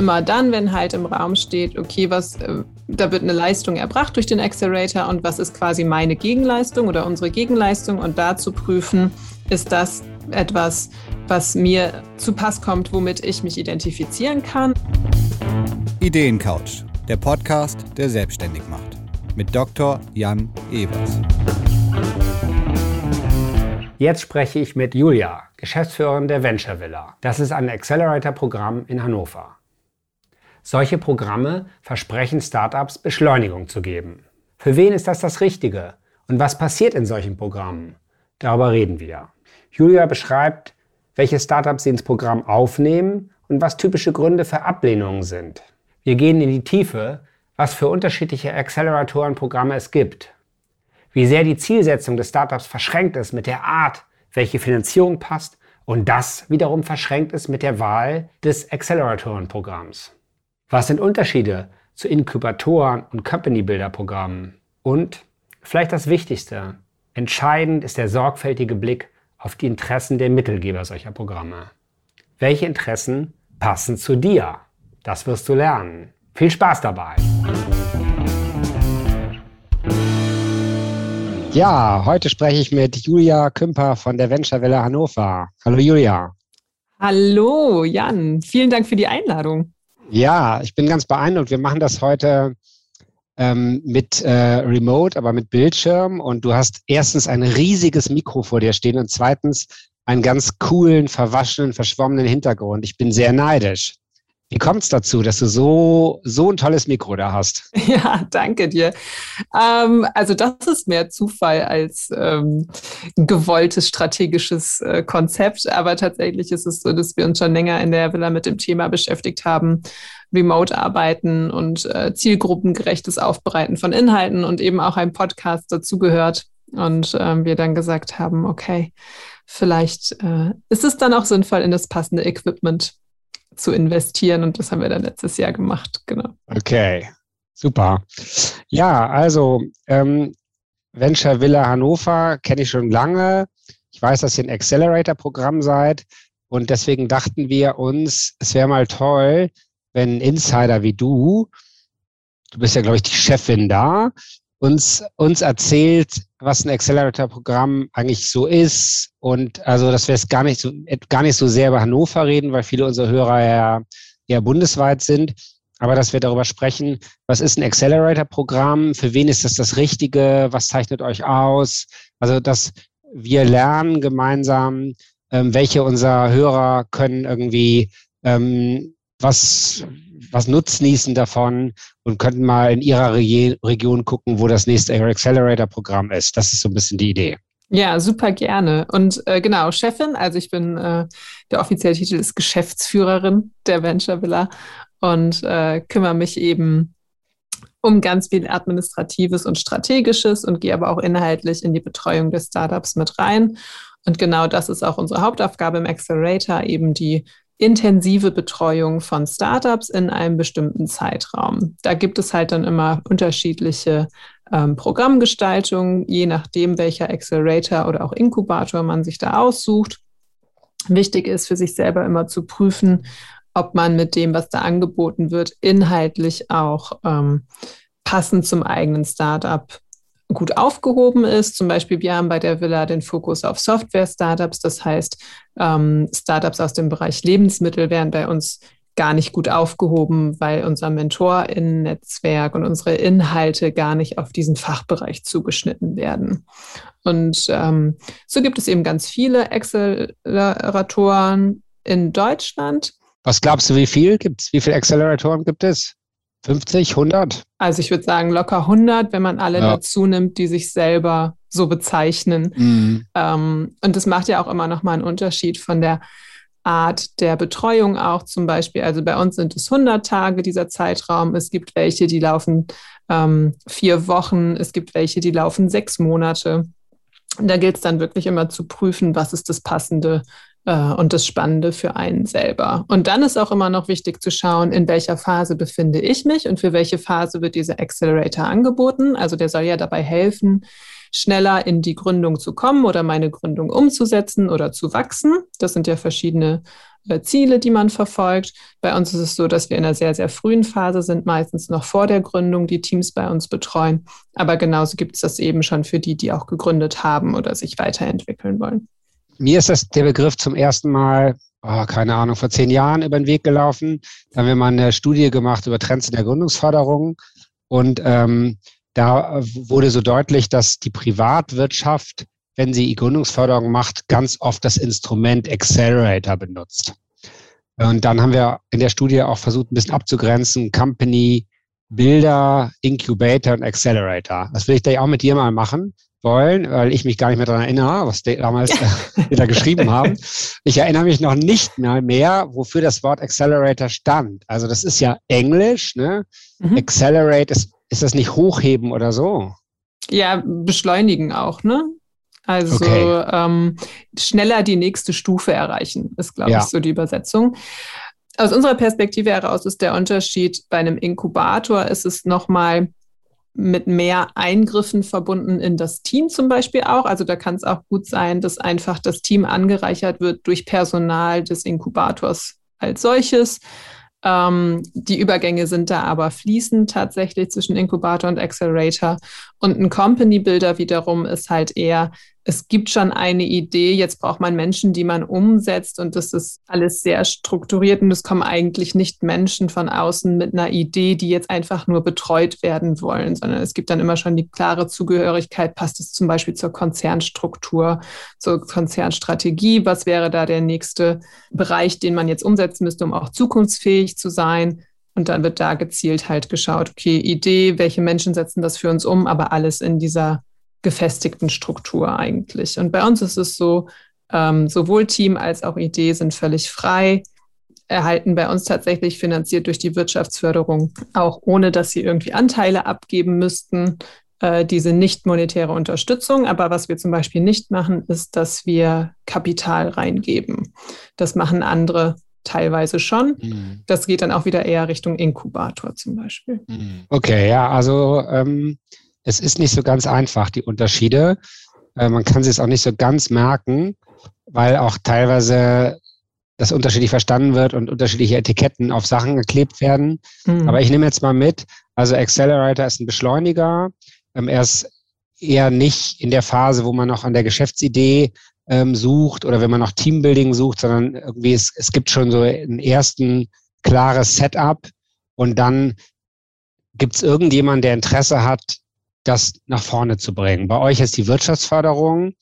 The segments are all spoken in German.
immer dann, wenn halt im Raum steht, okay, was, äh, da wird eine Leistung erbracht durch den Accelerator und was ist quasi meine Gegenleistung oder unsere Gegenleistung und da zu prüfen, ist das etwas, was mir zu Pass kommt, womit ich mich identifizieren kann. Ideencouch, der Podcast, der selbstständig macht. Mit Dr. Jan Evers. Jetzt spreche ich mit Julia, Geschäftsführerin der Venture Villa. Das ist ein Accelerator-Programm in Hannover. Solche Programme versprechen Startups Beschleunigung zu geben. Für wen ist das das Richtige? Und was passiert in solchen Programmen? Darüber reden wir. Julia beschreibt, welche Startups sie ins Programm aufnehmen und was typische Gründe für Ablehnungen sind. Wir gehen in die Tiefe, was für unterschiedliche Acceleratoren-Programme es gibt, wie sehr die Zielsetzung des Startups verschränkt ist mit der Art, welche Finanzierung passt und das wiederum verschränkt ist mit der Wahl des Acceleratoren-Programms. Was sind Unterschiede zu Inkubatoren und Company Builder Programmen? Und vielleicht das Wichtigste, entscheidend ist der sorgfältige Blick auf die Interessen der Mittelgeber solcher Programme. Welche Interessen passen zu dir? Das wirst du lernen. Viel Spaß dabei! Ja, heute spreche ich mit Julia Kümper von der Venture Welle Hannover. Hallo Julia. Hallo Jan, vielen Dank für die Einladung. Ja, ich bin ganz beeindruckt. Wir machen das heute ähm, mit äh, Remote, aber mit Bildschirm. Und du hast erstens ein riesiges Mikro vor dir stehen und zweitens einen ganz coolen, verwaschenen, verschwommenen Hintergrund. Ich bin sehr neidisch. Wie kommt es dazu, dass du so, so ein tolles Mikro da hast? Ja, danke dir. Ähm, also das ist mehr Zufall als ähm, gewolltes strategisches äh, Konzept. Aber tatsächlich ist es so, dass wir uns schon länger in der Villa mit dem Thema beschäftigt haben. Remote-Arbeiten und äh, zielgruppengerechtes Aufbereiten von Inhalten und eben auch ein Podcast dazugehört. Und ähm, wir dann gesagt haben, okay, vielleicht äh, ist es dann auch sinnvoll, in das passende Equipment zu investieren. Und das haben wir dann letztes Jahr gemacht, genau. Okay, super. Ja, also ähm, Venture Villa Hannover kenne ich schon lange. Ich weiß, dass ihr ein Accelerator-Programm seid. Und deswegen dachten wir uns, es wäre mal toll, wenn ein Insider wie du, du bist ja, glaube ich, die Chefin da, uns, uns erzählt, was ein Accelerator-Programm eigentlich so ist. Und also, dass wir es gar nicht so, gar nicht so sehr über Hannover reden, weil viele unserer Hörer ja eher bundesweit sind. Aber dass wir darüber sprechen, was ist ein Accelerator-Programm? Für wen ist das das Richtige? Was zeichnet euch aus? Also, dass wir lernen gemeinsam, ähm, welche unserer Hörer können irgendwie ähm, was, was nutznießen davon und könnten mal in ihrer Re Region gucken, wo das nächste Accelerator-Programm ist. Das ist so ein bisschen die Idee. Ja, super gerne. Und äh, genau, Chefin, also ich bin, äh, der offizielle Titel ist Geschäftsführerin der Venture Villa und äh, kümmere mich eben um ganz viel Administratives und Strategisches und gehe aber auch inhaltlich in die Betreuung des Startups mit rein. Und genau das ist auch unsere Hauptaufgabe im Accelerator, eben die intensive Betreuung von Startups in einem bestimmten Zeitraum. Da gibt es halt dann immer unterschiedliche ähm, Programmgestaltungen, je nachdem, welcher Accelerator oder auch Inkubator man sich da aussucht. Wichtig ist für sich selber immer zu prüfen, ob man mit dem, was da angeboten wird, inhaltlich auch ähm, passend zum eigenen Startup gut aufgehoben ist. Zum Beispiel, wir haben bei der Villa den Fokus auf Software-Startups. Das heißt, ähm, Startups aus dem Bereich Lebensmittel werden bei uns gar nicht gut aufgehoben, weil unser Mentorinnen-Netzwerk und unsere Inhalte gar nicht auf diesen Fachbereich zugeschnitten werden. Und ähm, so gibt es eben ganz viele Acceleratoren in Deutschland. Was glaubst du, wie viel gibt es? Wie viele Acceleratoren gibt es? 50, 100? Also ich würde sagen locker 100, wenn man alle ja. dazu nimmt, die sich selber so bezeichnen. Mhm. Ähm, und das macht ja auch immer noch mal einen Unterschied von der Art der Betreuung auch zum Beispiel. Also bei uns sind es 100 Tage dieser Zeitraum. Es gibt welche, die laufen ähm, vier Wochen. Es gibt welche, die laufen sechs Monate. Und da gilt es dann wirklich immer zu prüfen, was ist das passende äh, und das Spannende für einen selber. Und dann ist auch immer noch wichtig zu schauen, in welcher Phase befinde ich mich und für welche Phase wird dieser Accelerator angeboten. Also der soll ja dabei helfen, schneller in die Gründung zu kommen oder meine Gründung umzusetzen oder zu wachsen. Das sind ja verschiedene äh, Ziele, die man verfolgt. Bei uns ist es so, dass wir in einer sehr, sehr frühen Phase sind, meistens noch vor der Gründung, die Teams bei uns betreuen. Aber genauso gibt es das eben schon für die, die auch gegründet haben oder sich weiterentwickeln wollen. Mir ist das der Begriff zum ersten Mal, oh, keine Ahnung, vor zehn Jahren über den Weg gelaufen. Da haben wir mal eine Studie gemacht über Trends in der Gründungsförderung. Und ähm, da wurde so deutlich, dass die Privatwirtschaft wenn sie Gründungsförderung macht, ganz oft das Instrument Accelerator benutzt. Und dann haben wir in der Studie auch versucht, ein bisschen abzugrenzen, Company, Bilder, Incubator und Accelerator. Das will ich da auch mit dir mal machen wollen, weil ich mich gar nicht mehr daran erinnere, was die damals äh, da geschrieben haben. Ich erinnere mich noch nicht mal mehr, wofür das Wort Accelerator stand. Also das ist ja Englisch, ne? Mhm. Accelerate, ist, ist das nicht hochheben oder so? Ja, beschleunigen auch, ne? Also okay. ähm, schneller die nächste Stufe erreichen, ist, glaube ja. ich, so die Übersetzung. Aus unserer Perspektive heraus ist der Unterschied bei einem Inkubator, ist es nochmal mit mehr Eingriffen verbunden in das Team zum Beispiel auch. Also da kann es auch gut sein, dass einfach das Team angereichert wird durch Personal des Inkubators als solches. Ähm, die Übergänge sind da aber fließend tatsächlich zwischen Inkubator und Accelerator. Und ein Company Builder wiederum ist halt eher es gibt schon eine Idee, jetzt braucht man Menschen, die man umsetzt und das ist alles sehr strukturiert und es kommen eigentlich nicht Menschen von außen mit einer Idee, die jetzt einfach nur betreut werden wollen, sondern es gibt dann immer schon die klare Zugehörigkeit, passt es zum Beispiel zur Konzernstruktur, zur Konzernstrategie, was wäre da der nächste Bereich, den man jetzt umsetzen müsste, um auch zukunftsfähig zu sein. Und dann wird da gezielt halt geschaut, okay, Idee, welche Menschen setzen das für uns um, aber alles in dieser gefestigten Struktur eigentlich. Und bei uns ist es so, ähm, sowohl Team als auch Idee sind völlig frei, erhalten bei uns tatsächlich finanziert durch die Wirtschaftsförderung, auch ohne dass sie irgendwie Anteile abgeben müssten, äh, diese nicht monetäre Unterstützung. Aber was wir zum Beispiel nicht machen, ist, dass wir Kapital reingeben. Das machen andere teilweise schon. Mhm. Das geht dann auch wieder eher Richtung Inkubator zum Beispiel. Mhm. Okay, ja, also ähm, es ist nicht so ganz einfach, die Unterschiede. Äh, man kann sie es auch nicht so ganz merken, weil auch teilweise das unterschiedlich verstanden wird und unterschiedliche Etiketten auf Sachen geklebt werden. Mhm. Aber ich nehme jetzt mal mit, also Accelerator ist ein Beschleuniger. Ähm, er ist eher nicht in der Phase, wo man noch an der Geschäftsidee ähm, sucht oder wenn man noch Teambuilding sucht, sondern irgendwie es, es gibt schon so ein ersten klares Setup und dann gibt es irgendjemanden, der Interesse hat, das nach vorne zu bringen. Bei euch ist die Wirtschaftsförderung.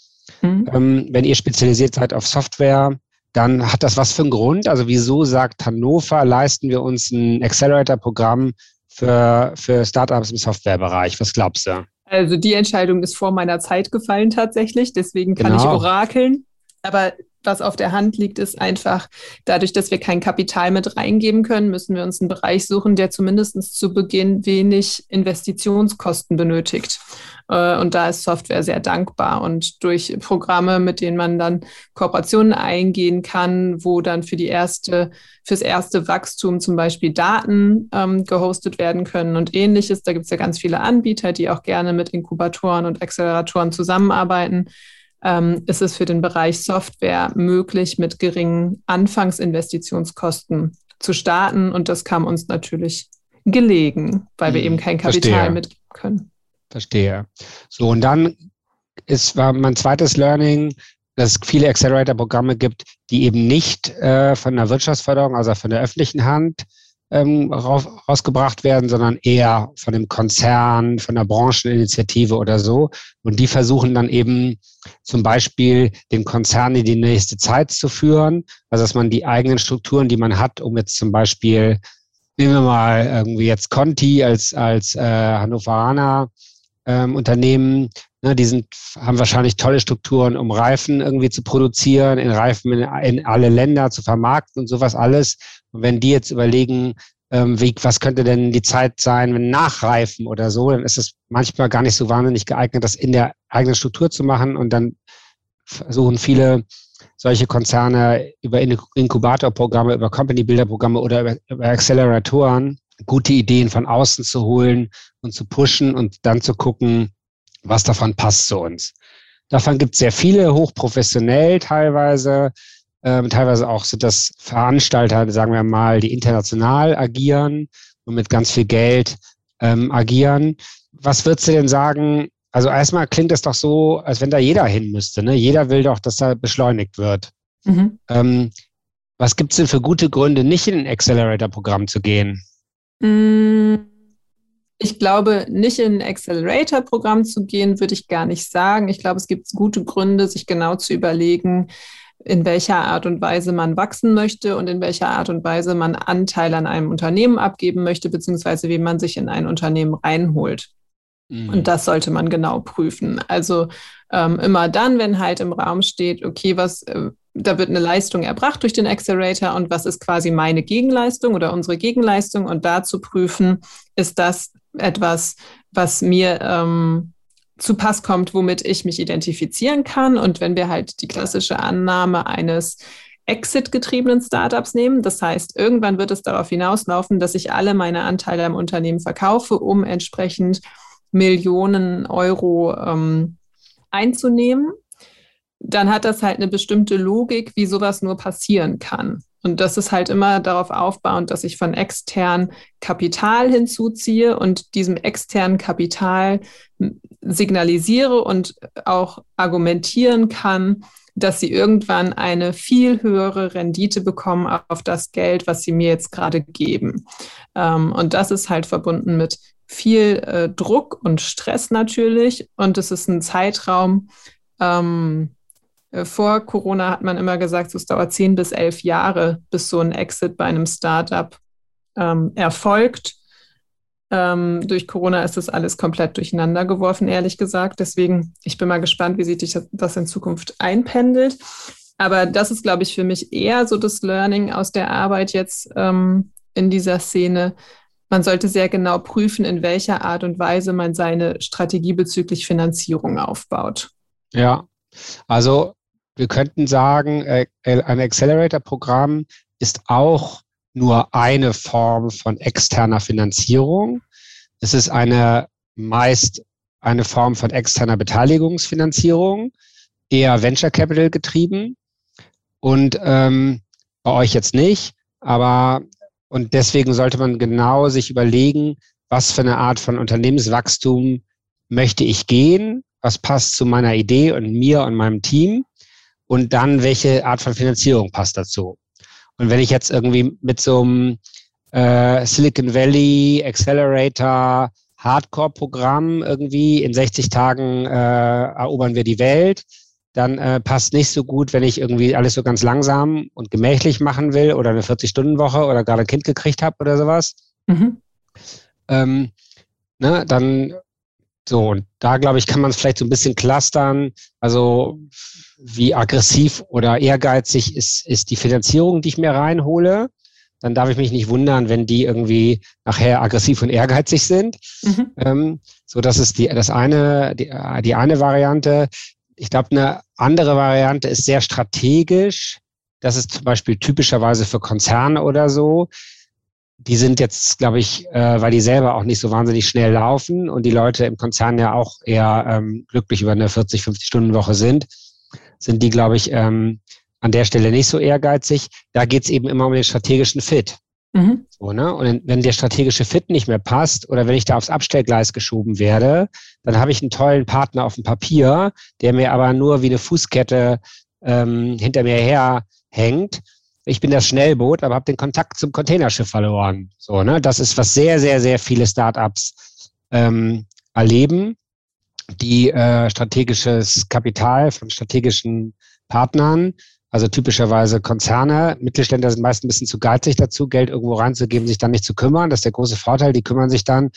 Mhm. Ähm, wenn ihr spezialisiert seid auf Software, dann hat das was für einen Grund? Also wieso sagt Hannover, leisten wir uns ein Accelerator-Programm für, für Startups im Softwarebereich? Was glaubst du? Also die Entscheidung ist vor meiner Zeit gefallen tatsächlich, deswegen kann genau. ich orakeln. Aber was auf der Hand liegt, ist einfach, dadurch, dass wir kein Kapital mit reingeben können, müssen wir uns einen Bereich suchen, der zumindest zu Beginn wenig Investitionskosten benötigt. Äh, und da ist Software sehr dankbar. Und durch Programme, mit denen man dann Kooperationen eingehen kann, wo dann für die erste, fürs erste Wachstum zum Beispiel Daten ähm, gehostet werden können und ähnliches. Da gibt es ja ganz viele Anbieter, die auch gerne mit Inkubatoren und Acceleratoren zusammenarbeiten ähm, ist es für den Bereich Software möglich, mit geringen Anfangsinvestitionskosten zu starten. Und das kam uns natürlich gelegen, weil wir hm, eben kein Kapital Verstehe. mitgeben können. Verstehe. So, und dann ist, war mein zweites Learning, dass es viele Accelerator-Programme gibt, die eben nicht äh, von der Wirtschaftsförderung, also von der öffentlichen Hand ähm, raus, rausgebracht werden, sondern eher von dem Konzern, von der Brancheninitiative oder so. Und die versuchen dann eben zum Beispiel den Konzern in die nächste Zeit zu führen. Also dass man die eigenen Strukturen, die man hat, um jetzt zum Beispiel, nehmen wir mal irgendwie jetzt Conti als, als äh, Hannoveraner ähm, Unternehmen, ne, die sind, haben wahrscheinlich tolle Strukturen, um Reifen irgendwie zu produzieren, in Reifen in, in alle Länder zu vermarkten und sowas alles. Und wenn die jetzt überlegen, ähm, wie, was könnte denn die Zeit sein, wenn Nachreifen oder so, dann ist es manchmal gar nicht so wahnsinnig geeignet, das in der eigenen Struktur zu machen. Und dann versuchen viele solche Konzerne über Inkubatorprogramme, über Company-Builder-Programme oder über, über Acceleratoren gute Ideen von außen zu holen und zu pushen und dann zu gucken, was davon passt zu uns. Davon gibt es sehr viele, hochprofessionell teilweise. Ähm, teilweise auch sind das Veranstalter, sagen wir mal, die international agieren und mit ganz viel Geld ähm, agieren. Was würdest du denn sagen? Also erstmal klingt es doch so, als wenn da jeder hin müsste. Ne? Jeder will doch, dass da beschleunigt wird. Mhm. Ähm, was gibt es denn für gute Gründe, nicht in ein Accelerator-Programm zu gehen? Mm, ich glaube, nicht in ein Accelerator-Programm zu gehen, würde ich gar nicht sagen. Ich glaube, es gibt gute Gründe, sich genau zu überlegen, in welcher Art und Weise man wachsen möchte und in welcher Art und Weise man Anteil an einem Unternehmen abgeben möchte, beziehungsweise wie man sich in ein Unternehmen reinholt. Mhm. Und das sollte man genau prüfen. Also ähm, immer dann, wenn halt im Raum steht, okay, was, äh, da wird eine Leistung erbracht durch den Accelerator und was ist quasi meine Gegenleistung oder unsere Gegenleistung und da zu prüfen, ist das etwas, was mir ähm, zu Pass kommt, womit ich mich identifizieren kann. Und wenn wir halt die klassische Annahme eines Exit-getriebenen Startups nehmen, das heißt, irgendwann wird es darauf hinauslaufen, dass ich alle meine Anteile am Unternehmen verkaufe, um entsprechend Millionen Euro ähm, einzunehmen, dann hat das halt eine bestimmte Logik, wie sowas nur passieren kann. Und das ist halt immer darauf aufbauend, dass ich von extern Kapital hinzuziehe und diesem externen Kapital signalisiere und auch argumentieren kann, dass sie irgendwann eine viel höhere Rendite bekommen auf das Geld, was sie mir jetzt gerade geben. Ähm, und das ist halt verbunden mit viel äh, Druck und Stress natürlich. Und es ist ein Zeitraum, ähm, äh, vor Corona hat man immer gesagt, es dauert zehn bis elf Jahre, bis so ein Exit bei einem Startup ähm, erfolgt. Ähm, durch Corona ist das alles komplett durcheinander geworfen, ehrlich gesagt. Deswegen, ich bin mal gespannt, wie sich das in Zukunft einpendelt. Aber das ist, glaube ich, für mich eher so das Learning aus der Arbeit jetzt ähm, in dieser Szene. Man sollte sehr genau prüfen, in welcher Art und Weise man seine Strategie bezüglich Finanzierung aufbaut. Ja, also wir könnten sagen, äh, ein Accelerator-Programm ist auch nur eine Form von externer Finanzierung. Es ist eine meist eine Form von externer Beteiligungsfinanzierung, eher Venture Capital getrieben. Und ähm, bei euch jetzt nicht, aber und deswegen sollte man genau sich überlegen, was für eine Art von Unternehmenswachstum möchte ich gehen, was passt zu meiner Idee und mir und meinem Team und dann welche Art von Finanzierung passt dazu. Und wenn ich jetzt irgendwie mit so einem äh, Silicon Valley Accelerator Hardcore-Programm irgendwie in 60 Tagen äh, erobern wir die Welt, dann äh, passt nicht so gut, wenn ich irgendwie alles so ganz langsam und gemächlich machen will oder eine 40-Stunden-Woche oder gerade ein Kind gekriegt habe oder sowas. Mhm. Ähm, ne, dann so, und da glaube ich, kann man es vielleicht so ein bisschen clustern. Also wie aggressiv oder ehrgeizig ist, ist die Finanzierung, die ich mir reinhole. Dann darf ich mich nicht wundern, wenn die irgendwie nachher aggressiv und ehrgeizig sind. Mhm. Ähm, so, das ist die, das eine, die, die eine Variante. Ich glaube, eine andere Variante ist sehr strategisch. Das ist zum Beispiel typischerweise für Konzerne oder so die sind jetzt, glaube ich, äh, weil die selber auch nicht so wahnsinnig schnell laufen und die Leute im Konzern ja auch eher ähm, glücklich über eine 40, 50 Stunden Woche sind, sind die, glaube ich, ähm, an der Stelle nicht so ehrgeizig. Da geht es eben immer um den strategischen Fit. Mhm. So, ne? Und wenn der strategische Fit nicht mehr passt oder wenn ich da aufs Abstellgleis geschoben werde, dann habe ich einen tollen Partner auf dem Papier, der mir aber nur wie eine Fußkette ähm, hinter mir her hängt ich bin das Schnellboot, aber habe den Kontakt zum Containerschiff verloren. So, ne? Das ist, was sehr, sehr, sehr viele Startups ähm, erleben, die äh, strategisches Kapital von strategischen Partnern, also typischerweise Konzerne, Mittelständler sind meist ein bisschen zu geizig dazu, Geld irgendwo reinzugeben, sich dann nicht zu kümmern. Das ist der große Vorteil. Die kümmern sich dann,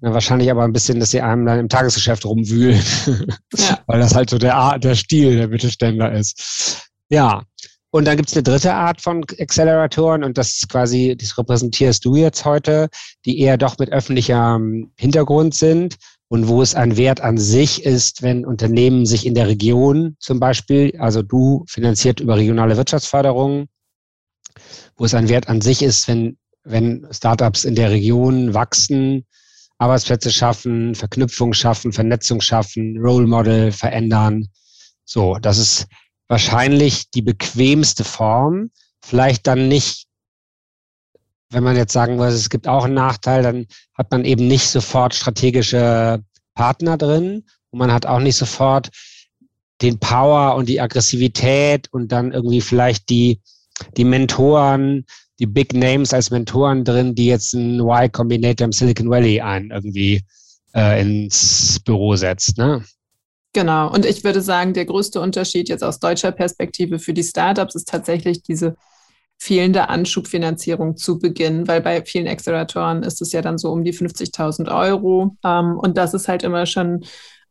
wahrscheinlich aber ein bisschen, dass sie einem dann im Tagesgeschäft rumwühlen, ja. weil das halt so der, der Stil der Mittelständler ist. Ja, und dann gibt es eine dritte Art von Acceleratoren und das ist quasi, das repräsentierst du jetzt heute, die eher doch mit öffentlichem Hintergrund sind und wo es ein Wert an sich ist, wenn Unternehmen sich in der Region zum Beispiel, also du finanziert über regionale Wirtschaftsförderung, wo es ein Wert an sich ist, wenn, wenn Startups in der Region wachsen, Arbeitsplätze schaffen, Verknüpfung schaffen, Vernetzung schaffen, Role Model verändern. So, das ist wahrscheinlich die bequemste Form. Vielleicht dann nicht, wenn man jetzt sagen würde, es gibt auch einen Nachteil, dann hat man eben nicht sofort strategische Partner drin und man hat auch nicht sofort den Power und die Aggressivität und dann irgendwie vielleicht die, die Mentoren, die Big Names als Mentoren drin, die jetzt ein Y Combinator im Silicon Valley ein irgendwie äh, ins Büro setzt. Ne? Genau. Und ich würde sagen, der größte Unterschied jetzt aus deutscher Perspektive für die Startups ist tatsächlich diese fehlende Anschubfinanzierung zu Beginn, weil bei vielen Acceleratoren ist es ja dann so um die 50.000 Euro. Ähm, und das ist halt immer schon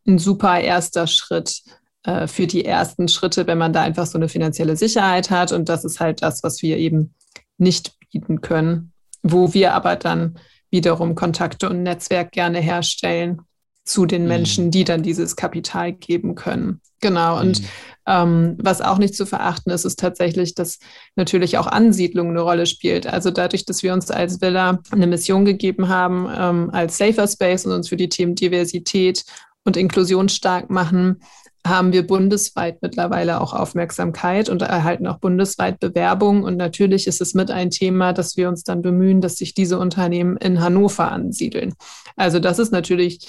ein super erster Schritt äh, für die ersten Schritte, wenn man da einfach so eine finanzielle Sicherheit hat. Und das ist halt das, was wir eben nicht bieten können, wo wir aber dann wiederum Kontakte und Netzwerk gerne herstellen zu den mhm. Menschen, die dann dieses Kapital geben können. Genau. Und mhm. ähm, was auch nicht zu verachten ist, ist tatsächlich, dass natürlich auch Ansiedlung eine Rolle spielt. Also dadurch, dass wir uns als Villa eine Mission gegeben haben, ähm, als Safer Space und uns für die Themen Diversität und Inklusion stark machen, haben wir bundesweit mittlerweile auch Aufmerksamkeit und erhalten auch bundesweit Bewerbungen. Und natürlich ist es mit ein Thema, dass wir uns dann bemühen, dass sich diese Unternehmen in Hannover ansiedeln. Also das ist natürlich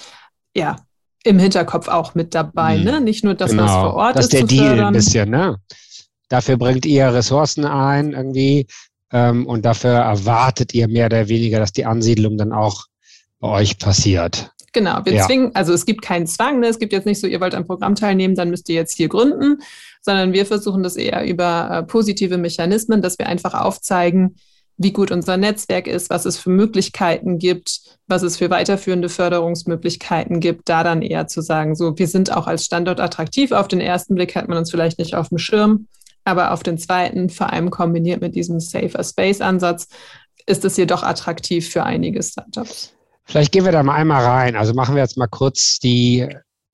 ja, im Hinterkopf auch mit dabei. Mhm. Ne? Nicht nur das, genau. was vor Ort das ist. Das ist der Deal fördern. ein bisschen. Ne? Dafür bringt ihr Ressourcen ein irgendwie ähm, und dafür erwartet ihr mehr oder weniger, dass die Ansiedlung dann auch bei euch passiert. Genau, wir ja. zwingen, also es gibt keinen Zwang, ne? es gibt jetzt nicht so, ihr wollt am Programm teilnehmen, dann müsst ihr jetzt hier gründen, sondern wir versuchen das eher über äh, positive Mechanismen, dass wir einfach aufzeigen, wie gut unser Netzwerk ist, was es für Möglichkeiten gibt, was es für weiterführende Förderungsmöglichkeiten gibt, da dann eher zu sagen, so, wir sind auch als Standort attraktiv. Auf den ersten Blick hat man uns vielleicht nicht auf dem Schirm, aber auf den zweiten, vor allem kombiniert mit diesem Safer Space Ansatz, ist es jedoch attraktiv für einige Startups. Vielleicht gehen wir da mal einmal rein. Also machen wir jetzt mal kurz die,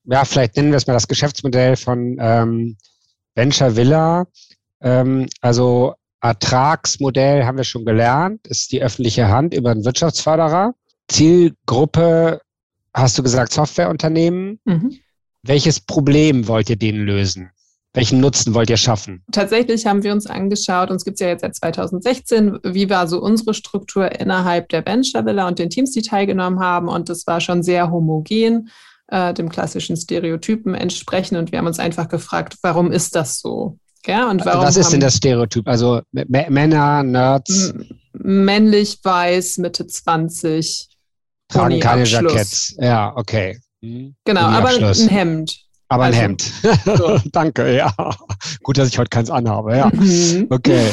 ja, vielleicht nennen wir es mal das Geschäftsmodell von ähm, Venture Villa. Ähm, also Ertragsmodell haben wir schon gelernt, ist die öffentliche Hand über einen Wirtschaftsförderer. Zielgruppe, hast du gesagt, Softwareunternehmen. Mhm. Welches Problem wollt ihr denen lösen? Welchen Nutzen wollt ihr schaffen? Tatsächlich haben wir uns angeschaut, uns gibt es ja jetzt seit 2016, wie war so unsere Struktur innerhalb der Venture Villa und den Teams, die teilgenommen haben. Und das war schon sehr homogen, äh, dem klassischen Stereotypen entsprechend. Und wir haben uns einfach gefragt, warum ist das so? Ja, und warum Was ist denn das Stereotyp? Also Männer, Nerds? Männlich, weiß, Mitte 20. Tragen keine Jackets. Ja, okay. Genau, aber ein Hemd. Aber ein also, Hemd. So. Danke, ja. Gut, dass ich heute keins anhabe, ja. Mhm. Okay.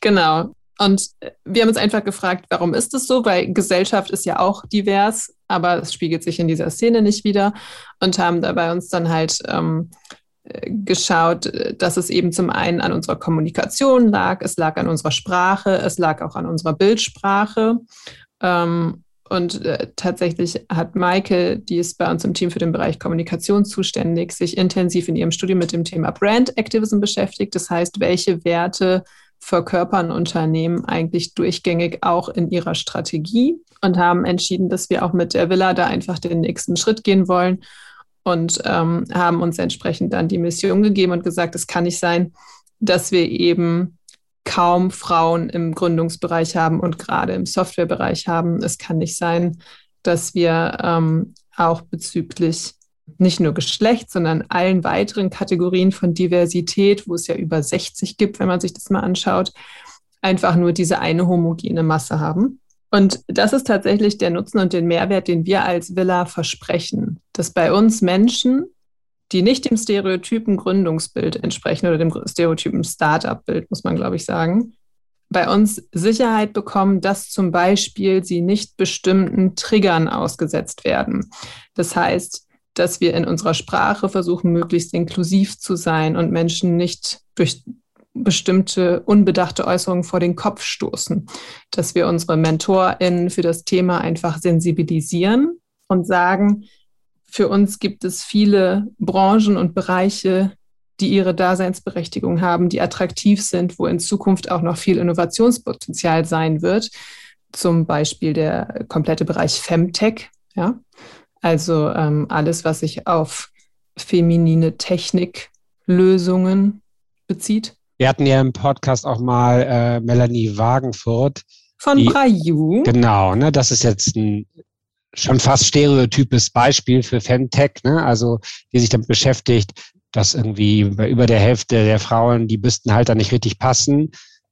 Genau. Und wir haben uns einfach gefragt, warum ist es so? Weil Gesellschaft ist ja auch divers, aber es spiegelt sich in dieser Szene nicht wieder und haben dabei uns dann halt ähm, geschaut, dass es eben zum einen an unserer Kommunikation lag, es lag an unserer Sprache, es lag auch an unserer Bildsprache. Ähm, und äh, tatsächlich hat Maike, die ist bei uns im Team für den Bereich Kommunikation zuständig, sich intensiv in ihrem Studium mit dem Thema Brand Activism beschäftigt. Das heißt, welche Werte verkörpern Unternehmen eigentlich durchgängig auch in ihrer Strategie und haben entschieden, dass wir auch mit der Villa da einfach den nächsten Schritt gehen wollen und ähm, haben uns entsprechend dann die Mission gegeben und gesagt, es kann nicht sein, dass wir eben kaum Frauen im Gründungsbereich haben und gerade im Softwarebereich haben. Es kann nicht sein, dass wir ähm, auch bezüglich nicht nur Geschlecht, sondern allen weiteren Kategorien von Diversität, wo es ja über 60 gibt, wenn man sich das mal anschaut, einfach nur diese eine homogene Masse haben. Und das ist tatsächlich der Nutzen und den Mehrwert, den wir als Villa versprechen, dass bei uns Menschen, die nicht dem Stereotypen Gründungsbild entsprechen oder dem Stereotypen Startup-Bild, muss man, glaube ich, sagen, bei uns Sicherheit bekommen, dass zum Beispiel sie nicht bestimmten Triggern ausgesetzt werden. Das heißt, dass wir in unserer Sprache versuchen, möglichst inklusiv zu sein und Menschen nicht durch bestimmte unbedachte Äußerungen vor den Kopf stoßen, dass wir unsere MentorInnen für das Thema einfach sensibilisieren und sagen, für uns gibt es viele Branchen und Bereiche, die ihre Daseinsberechtigung haben, die attraktiv sind, wo in Zukunft auch noch viel Innovationspotenzial sein wird. Zum Beispiel der komplette Bereich Femtech, ja. Also ähm, alles, was sich auf feminine Techniklösungen bezieht. Wir hatten ja im Podcast auch mal äh, Melanie Wagenfurt. Von die, Brayu. Genau, ne, das ist jetzt ein schon fast stereotypes Beispiel für Femtech, ne? also die sich damit beschäftigt, dass irgendwie bei über der Hälfte der Frauen die Büstenhalter nicht richtig passen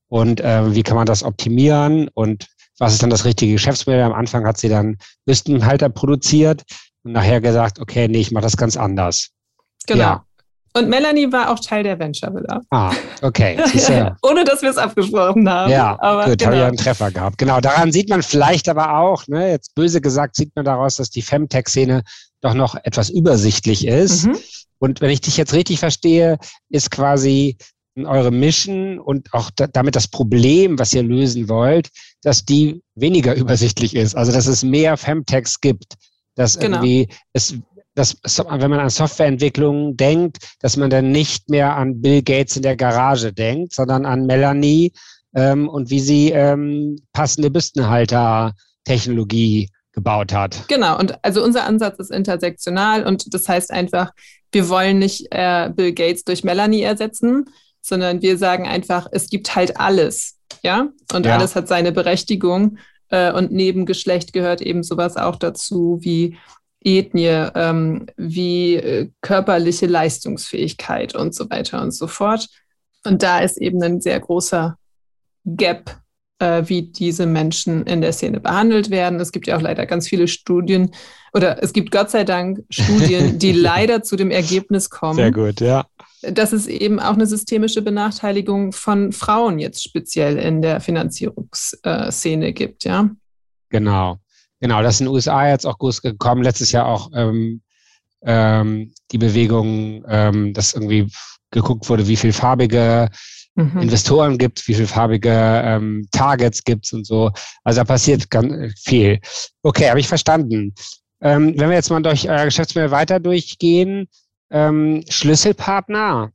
und äh, wie kann man das optimieren und was ist dann das richtige Geschäftsmodell. Am Anfang hat sie dann Büstenhalter produziert und nachher gesagt, okay, nee, ich mache das ganz anders. Genau. Ja. Und Melanie war auch Teil der Venture Villa. Ah, okay. Ohne dass wir es abgesprochen haben. Ja, aber gut, genau. habe ich einen Treffer gehabt. Genau, daran sieht man vielleicht aber auch, ne, jetzt böse gesagt, sieht man daraus, dass die Femtech-Szene doch noch etwas übersichtlich ist. Mhm. Und wenn ich dich jetzt richtig verstehe, ist quasi eure Mission und auch damit das Problem, was ihr lösen wollt, dass die weniger übersichtlich ist. Also dass es mehr Femtechs gibt, dass genau. irgendwie es dass, wenn man an Softwareentwicklung denkt, dass man dann nicht mehr an Bill Gates in der Garage denkt, sondern an Melanie ähm, und wie sie ähm, passende Büstenhalter-Technologie gebaut hat. Genau, und also unser Ansatz ist intersektional und das heißt einfach, wir wollen nicht äh, Bill Gates durch Melanie ersetzen, sondern wir sagen einfach, es gibt halt alles, ja, und ja. alles hat seine Berechtigung äh, und neben Geschlecht gehört eben sowas auch dazu wie Ethnie, ähm, wie äh, körperliche Leistungsfähigkeit und so weiter und so fort. Und da ist eben ein sehr großer Gap, äh, wie diese Menschen in der Szene behandelt werden. Es gibt ja auch leider ganz viele Studien oder es gibt Gott sei Dank Studien, die leider zu dem Ergebnis kommen. Sehr gut, ja. Dass es eben auch eine systemische Benachteiligung von Frauen jetzt speziell in der Finanzierungsszene gibt, ja. Genau. Genau, das ist in den USA jetzt auch groß gekommen. Letztes Jahr auch ähm, ähm, die Bewegung, ähm, dass irgendwie geguckt wurde, wie viel farbige mhm. Investoren gibt, wie viel farbige ähm, Targets gibt und so. Also da passiert ganz viel. Okay, habe ich verstanden. Ähm, wenn wir jetzt mal durch euer Geschäftsmodell weiter durchgehen, ähm, Schlüsselpartner.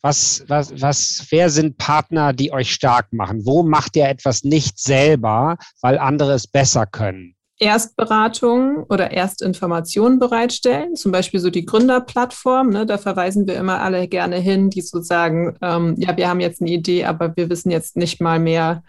Was, was, was, wer sind Partner, die euch stark machen? Wo macht ihr etwas nicht selber, weil andere es besser können? Erstberatung oder Erstinformationen bereitstellen, zum Beispiel so die Gründerplattform. Ne, da verweisen wir immer alle gerne hin, die so sagen, ähm, ja, wir haben jetzt eine Idee, aber wir wissen jetzt nicht mal mehr,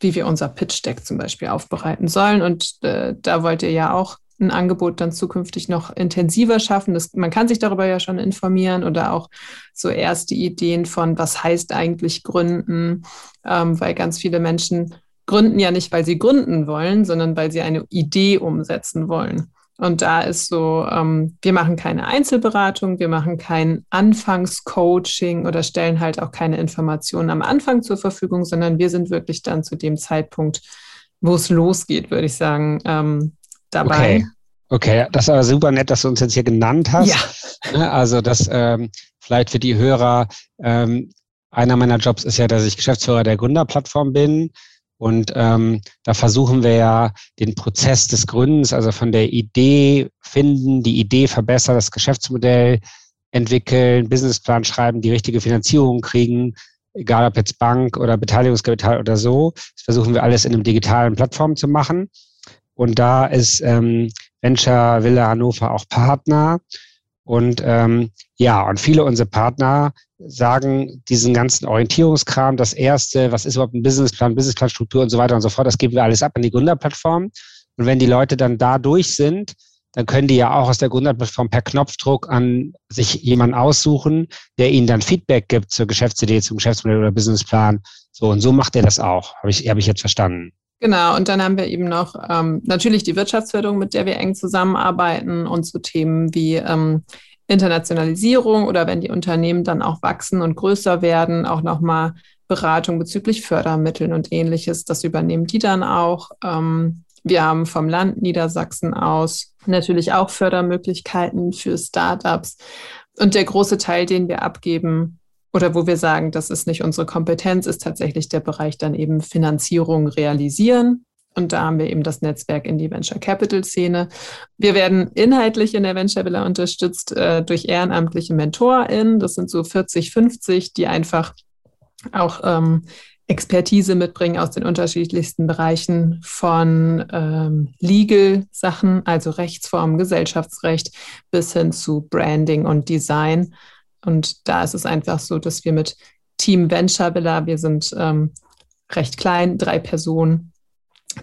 wie wir unser Pitch-Deck zum Beispiel aufbereiten sollen. Und äh, da wollt ihr ja auch ein Angebot dann zukünftig noch intensiver schaffen. Das, man kann sich darüber ja schon informieren oder auch so erste Ideen von, was heißt eigentlich Gründen, ähm, weil ganz viele Menschen gründen ja nicht, weil sie gründen wollen, sondern weil sie eine Idee umsetzen wollen. Und da ist so, ähm, wir machen keine Einzelberatung, wir machen kein Anfangscoaching oder stellen halt auch keine Informationen am Anfang zur Verfügung, sondern wir sind wirklich dann zu dem Zeitpunkt, wo es losgeht, würde ich sagen, ähm, dabei. Okay. Okay, das ist aber super nett, dass du uns jetzt hier genannt hast. Ja. Ne, also das ähm, vielleicht für die Hörer, ähm, einer meiner Jobs ist ja, dass ich Geschäftsführer der Gründerplattform bin. Und ähm, da versuchen wir ja den Prozess des Gründens, also von der Idee finden, die Idee verbessern, das Geschäftsmodell entwickeln, Businessplan schreiben, die richtige Finanzierung kriegen, egal ob jetzt Bank oder Beteiligungskapital oder so. Das versuchen wir alles in einem digitalen Plattform zu machen. Und da ist ähm, Venture Villa Hannover auch Partner. Und ähm, ja, und viele unserer Partner sagen diesen ganzen Orientierungskram, das erste, was ist überhaupt ein Businessplan, Businessplanstruktur und so weiter und so fort, das geben wir alles ab an die Gründerplattform. Und wenn die Leute dann da durch sind, dann können die ja auch aus der Gründerplattform per Knopfdruck an sich jemanden aussuchen, der ihnen dann Feedback gibt zur Geschäftsidee, zum Geschäftsmodell oder Businessplan. So und so macht er das auch, habe ich, hab ich jetzt verstanden. Genau, und dann haben wir eben noch ähm, natürlich die Wirtschaftsförderung, mit der wir eng zusammenarbeiten und so Themen wie ähm, Internationalisierung oder wenn die Unternehmen dann auch wachsen und größer werden, auch nochmal Beratung bezüglich Fördermitteln und ähnliches. Das übernehmen die dann auch. Ähm, wir haben vom Land Niedersachsen aus natürlich auch Fördermöglichkeiten für Startups. Und der große Teil, den wir abgeben oder wo wir sagen, das ist nicht unsere Kompetenz, ist tatsächlich der Bereich dann eben Finanzierung realisieren. Und da haben wir eben das Netzwerk in die Venture Capital Szene. Wir werden inhaltlich in der Venture Villa unterstützt äh, durch ehrenamtliche MentorInnen. Das sind so 40, 50, die einfach auch ähm, Expertise mitbringen aus den unterschiedlichsten Bereichen von ähm, Legal-Sachen, also Rechtsform, Gesellschaftsrecht, bis hin zu Branding und Design. Und da ist es einfach so, dass wir mit Team Venture Villa, wir sind ähm, recht klein, drei Personen,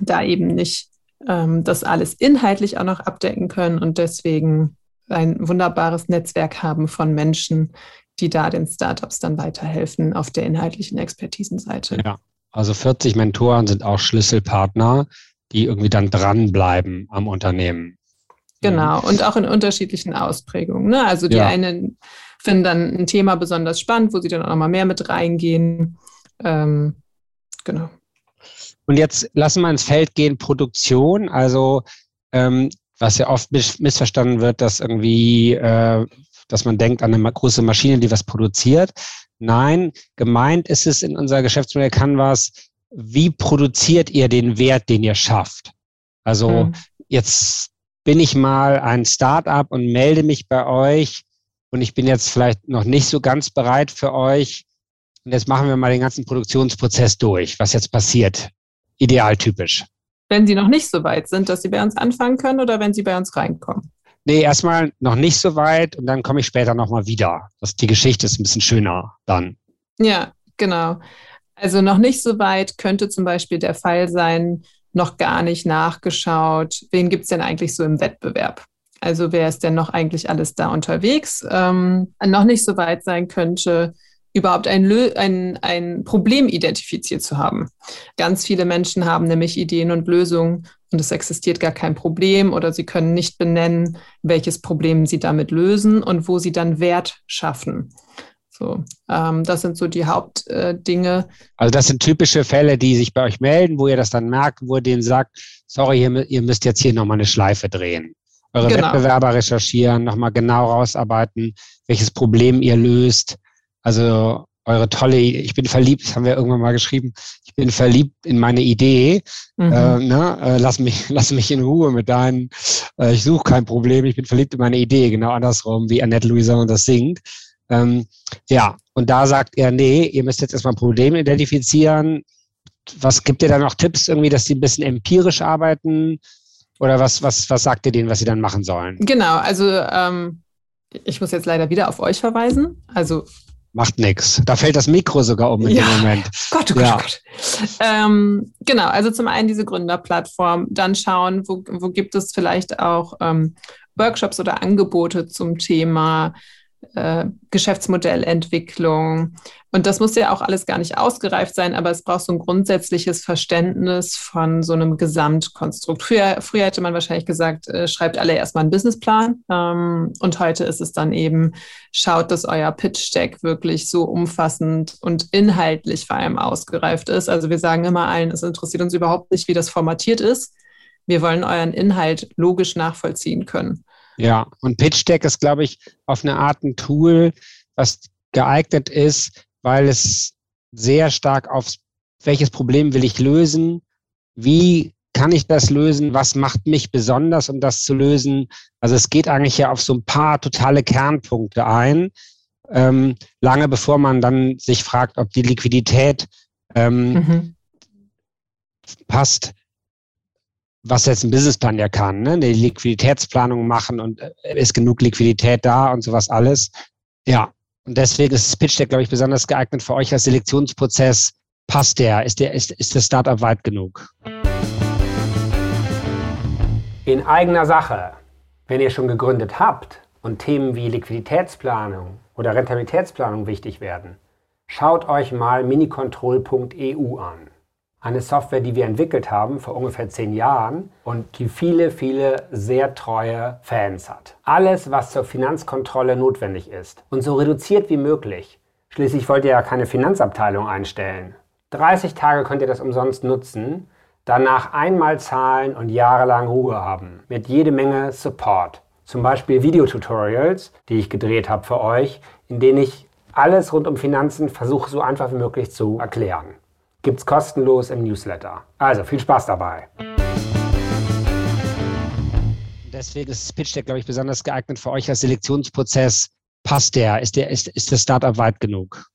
da eben nicht ähm, das alles inhaltlich auch noch abdecken können und deswegen ein wunderbares Netzwerk haben von Menschen, die da den Startups dann weiterhelfen auf der inhaltlichen Expertisenseite. Ja, also 40 Mentoren sind auch Schlüsselpartner, die irgendwie dann dranbleiben am Unternehmen. Genau, und auch in unterschiedlichen Ausprägungen. Ne? Also die ja. einen finden dann ein Thema besonders spannend, wo sie dann auch nochmal mehr mit reingehen. Ähm, genau. Und jetzt lassen wir ins Feld gehen, Produktion. Also ähm, was ja oft missverstanden wird, dass irgendwie, äh, dass man denkt an eine große Maschine, die was produziert. Nein, gemeint ist es in unserer Geschäftsmodell Canvas, wie produziert ihr den Wert, den ihr schafft? Also hm. jetzt bin ich mal ein Startup und melde mich bei euch und ich bin jetzt vielleicht noch nicht so ganz bereit für euch. Und jetzt machen wir mal den ganzen Produktionsprozess durch, was jetzt passiert. Idealtypisch. Wenn Sie noch nicht so weit sind, dass Sie bei uns anfangen können oder wenn Sie bei uns reinkommen? Nee, erstmal noch nicht so weit und dann komme ich später nochmal wieder. Das, die Geschichte ist ein bisschen schöner dann. Ja, genau. Also noch nicht so weit könnte zum Beispiel der Fall sein, noch gar nicht nachgeschaut, wen gibt es denn eigentlich so im Wettbewerb? Also wer ist denn noch eigentlich alles da unterwegs? Ähm, noch nicht so weit sein könnte, überhaupt ein, ein, ein Problem identifiziert zu haben. Ganz viele Menschen haben nämlich Ideen und Lösungen und es existiert gar kein Problem oder sie können nicht benennen, welches Problem sie damit lösen und wo sie dann Wert schaffen. So, ähm, das sind so die Hauptdinge. Äh, also das sind typische Fälle, die sich bei euch melden, wo ihr das dann merkt, wo ihr denen sagt, sorry, ihr, ihr müsst jetzt hier nochmal eine Schleife drehen. Eure genau. Wettbewerber recherchieren, nochmal genau rausarbeiten, welches Problem ihr löst. Also eure tolle, ich bin verliebt, das haben wir irgendwann mal geschrieben, ich bin verliebt in meine Idee. Mhm. Äh, ne? äh, lass, mich, lass mich in Ruhe mit deinen, äh, ich suche kein Problem, ich bin verliebt in meine Idee, genau andersrum, wie Annette Louison das singt. Ähm, ja, und da sagt er, nee, ihr müsst jetzt erstmal ein Problem identifizieren. Was gibt ihr da noch Tipps irgendwie, dass die ein bisschen empirisch arbeiten? Oder was, was, was sagt ihr denen, was sie dann machen sollen? Genau, also ähm, ich muss jetzt leider wieder auf euch verweisen. Also Macht nichts. Da fällt das Mikro sogar um in ja. dem Moment. Gott, oh Gott, ja. oh Gott. Ähm, genau, also zum einen diese Gründerplattform, dann schauen, wo, wo gibt es vielleicht auch ähm, Workshops oder Angebote zum Thema äh, Geschäftsmodellentwicklung. Und das muss ja auch alles gar nicht ausgereift sein, aber es braucht so ein grundsätzliches Verständnis von so einem Gesamtkonstrukt. Früher, früher hätte man wahrscheinlich gesagt, äh, schreibt alle erstmal einen Businessplan. Ähm, und heute ist es dann eben, schaut, dass euer Pitch-Deck wirklich so umfassend und inhaltlich vor allem ausgereift ist. Also wir sagen immer allen, es interessiert uns überhaupt nicht, wie das formatiert ist. Wir wollen euren Inhalt logisch nachvollziehen können. Ja, und Pitch Deck ist, glaube ich, auf eine Art ein Tool, was geeignet ist, weil es sehr stark auf welches Problem will ich lösen, wie kann ich das lösen, was macht mich besonders, um das zu lösen. Also es geht eigentlich ja auf so ein paar totale Kernpunkte ein, ähm, lange bevor man dann sich fragt, ob die Liquidität ähm, mhm. passt was jetzt ein Businessplan ja kann, ne? eine Liquiditätsplanung machen und äh, ist genug Liquidität da und sowas alles. Ja, und deswegen ist das Pitch Deck, glaube ich, besonders geeignet für euch als Selektionsprozess. Passt der? Ist der, ist, ist das Startup weit genug? In eigener Sache. Wenn ihr schon gegründet habt und Themen wie Liquiditätsplanung oder Rentabilitätsplanung wichtig werden, schaut euch mal minicontrol.eu an eine Software, die wir entwickelt haben vor ungefähr zehn Jahren und die viele, viele sehr treue Fans hat. Alles, was zur Finanzkontrolle notwendig ist und so reduziert wie möglich. Schließlich wollt ihr ja keine Finanzabteilung einstellen. 30 Tage könnt ihr das umsonst nutzen, danach einmal zahlen und jahrelang Ruhe haben. Mit jede Menge Support. Zum Beispiel Videotutorials, die ich gedreht habe für euch, in denen ich alles rund um Finanzen versuche so einfach wie möglich zu erklären gibt es kostenlos im Newsletter. Also viel Spaß dabei. Deswegen ist das Pitch Deck, glaube ich, besonders geeignet für euch als Selektionsprozess. Passt der? Ist, der, ist, ist das Startup weit genug?